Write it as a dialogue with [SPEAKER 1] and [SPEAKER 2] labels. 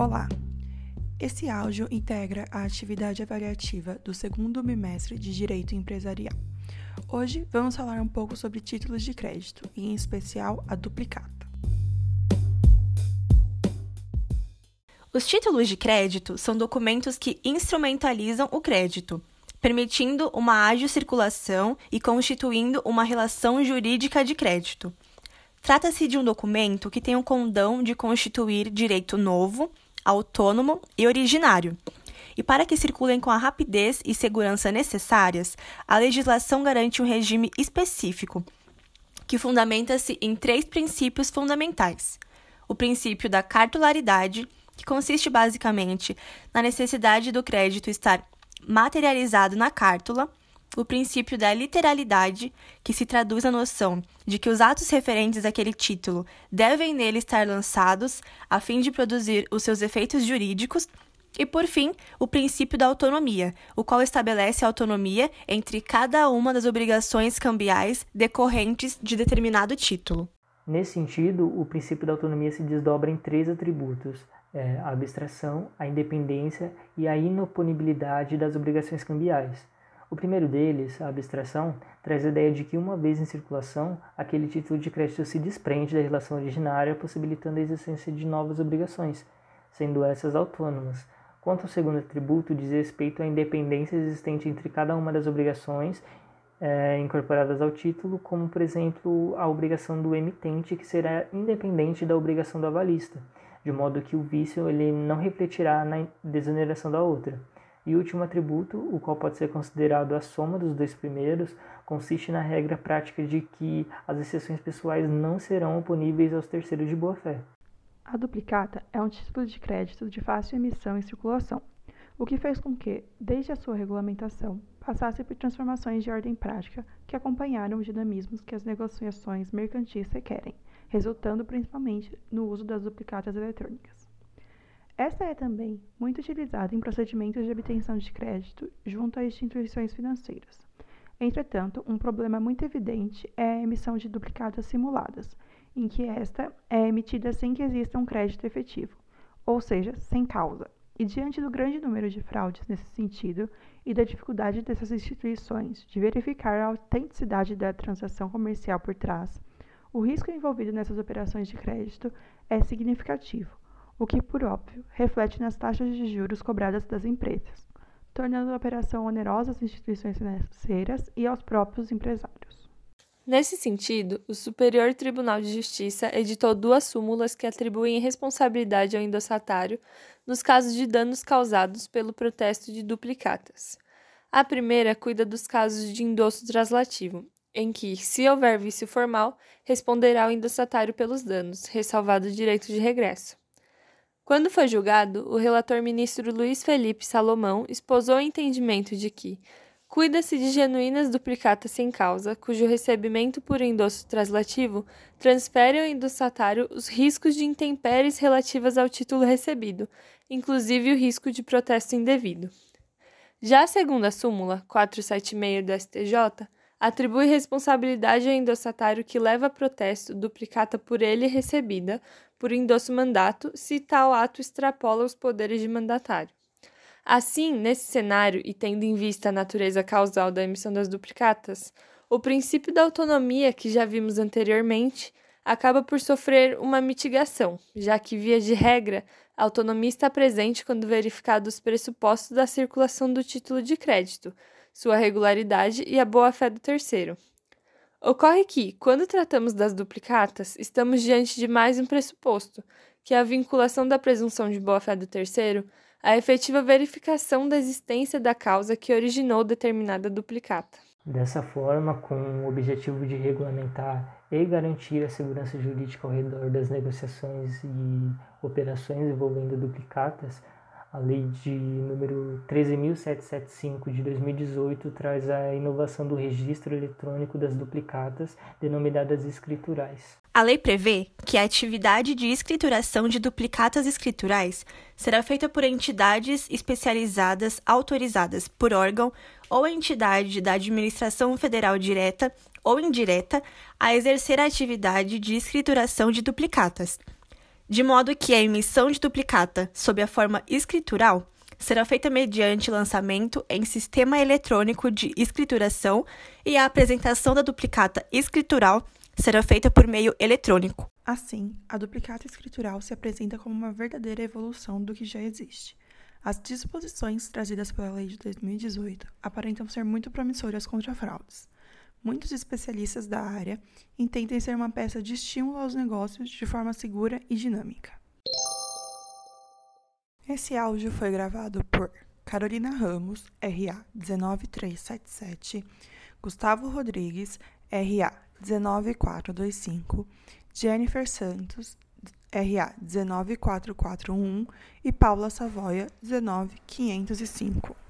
[SPEAKER 1] Olá! Esse áudio integra a atividade avaliativa do segundo bimestre de Direito Empresarial. Hoje vamos falar um pouco sobre títulos de crédito, e em especial a duplicata.
[SPEAKER 2] Os títulos de crédito são documentos que instrumentalizam o crédito, permitindo uma ágil circulação e constituindo uma relação jurídica de crédito. Trata-se de um documento que tem o condão de constituir direito novo, autônomo e originário. E para que circulem com a rapidez e segurança necessárias, a legislação garante um regime específico, que fundamenta-se em três princípios fundamentais: o princípio da cartularidade, que consiste basicamente na necessidade do crédito estar materializado na cártula, o princípio da literalidade, que se traduz na noção de que os atos referentes àquele título devem nele estar lançados a fim de produzir os seus efeitos jurídicos, e, por fim, o princípio da autonomia, o qual estabelece a autonomia entre cada uma das obrigações cambiais decorrentes de determinado título.
[SPEAKER 3] Nesse sentido, o princípio da autonomia se desdobra em três atributos: é, a abstração, a independência e a inoponibilidade das obrigações cambiais. O primeiro deles, a abstração, traz a ideia de que, uma vez em circulação, aquele título de crédito se desprende da relação originária, possibilitando a existência de novas obrigações, sendo essas autônomas. Quanto ao segundo atributo, diz respeito à independência existente entre cada uma das obrigações é, incorporadas ao título, como, por exemplo, a obrigação do emitente, que será independente da obrigação do avalista, de modo que o vício ele não refletirá na desoneração da outra. E o último atributo, o qual pode ser considerado a soma dos dois primeiros, consiste na regra prática de que as exceções pessoais não serão oponíveis aos terceiros de boa-fé.
[SPEAKER 1] A duplicata é um título de crédito de fácil emissão e circulação, o que fez com que, desde a sua regulamentação, passasse por transformações de ordem prática que acompanharam os dinamismos que as negociações mercantis requerem, resultando principalmente no uso das duplicatas eletrônicas. Esta é também muito utilizada em procedimentos de obtenção de crédito junto a instituições financeiras. Entretanto, um problema muito evidente é a emissão de duplicatas simuladas, em que esta é emitida sem que exista um crédito efetivo, ou seja, sem causa. E diante do grande número de fraudes nesse sentido e da dificuldade dessas instituições de verificar a autenticidade da transação comercial por trás, o risco envolvido nessas operações de crédito é significativo o que, por óbvio, reflete nas taxas de juros cobradas das empresas, tornando a operação onerosa às instituições financeiras e aos próprios empresários.
[SPEAKER 2] Nesse sentido, o Superior Tribunal de Justiça editou duas súmulas que atribuem responsabilidade ao endossatário nos casos de danos causados pelo protesto de duplicatas. A primeira cuida dos casos de endosso translativo, em que, se houver vício formal, responderá o endossatário pelos danos, ressalvado o direito de regresso. Quando foi julgado, o relator ministro Luiz Felipe Salomão esposou o entendimento de que cuida-se de genuínas duplicatas sem causa, cujo recebimento por endosso translativo transfere ao endossatário os riscos de intempéries relativas ao título recebido, inclusive o risco de protesto indevido. Já a segunda súmula, 476 do STJ, atribui responsabilidade ao endossatário que leva a protesto duplicata por ele recebida por endosso mandato, se tal ato extrapola os poderes de mandatário. Assim, nesse cenário, e tendo em vista a natureza causal da emissão das duplicatas, o princípio da autonomia que já vimos anteriormente acaba por sofrer uma mitigação, já que, via de regra, a autonomia está presente quando verificados os pressupostos da circulação do título de crédito, sua regularidade e a boa-fé do terceiro. Ocorre que, quando tratamos das duplicatas, estamos diante de mais um pressuposto, que é a vinculação da presunção de boa-fé do terceiro à efetiva verificação da existência da causa que originou determinada duplicata.
[SPEAKER 3] Dessa forma, com o objetivo de regulamentar e garantir a segurança jurídica ao redor das negociações e operações envolvendo duplicatas, a lei de número 13.775 de 2018 traz a inovação do registro eletrônico das duplicatas, denominadas escriturais.
[SPEAKER 2] A lei prevê que a atividade de escrituração de duplicatas escriturais será feita por entidades especializadas autorizadas por órgão ou entidade da administração federal direta ou indireta a exercer a atividade de escrituração de duplicatas
[SPEAKER 4] de modo que a emissão de duplicata sob a forma escritural será feita mediante lançamento em sistema eletrônico de escrituração e a apresentação da duplicata escritural será feita por meio eletrônico.
[SPEAKER 1] Assim, a duplicata escritural se apresenta como uma verdadeira evolução do que já existe. As disposições trazidas pela Lei de 2018 aparentam ser muito promissoras contra fraudes. Muitos especialistas da área entendem ser uma peça de estímulo aos negócios de forma segura e dinâmica. Esse áudio foi gravado por Carolina Ramos, RA 19377, Gustavo Rodrigues, RA 19425, Jennifer Santos, RA 19441 e Paula Savoia 19505.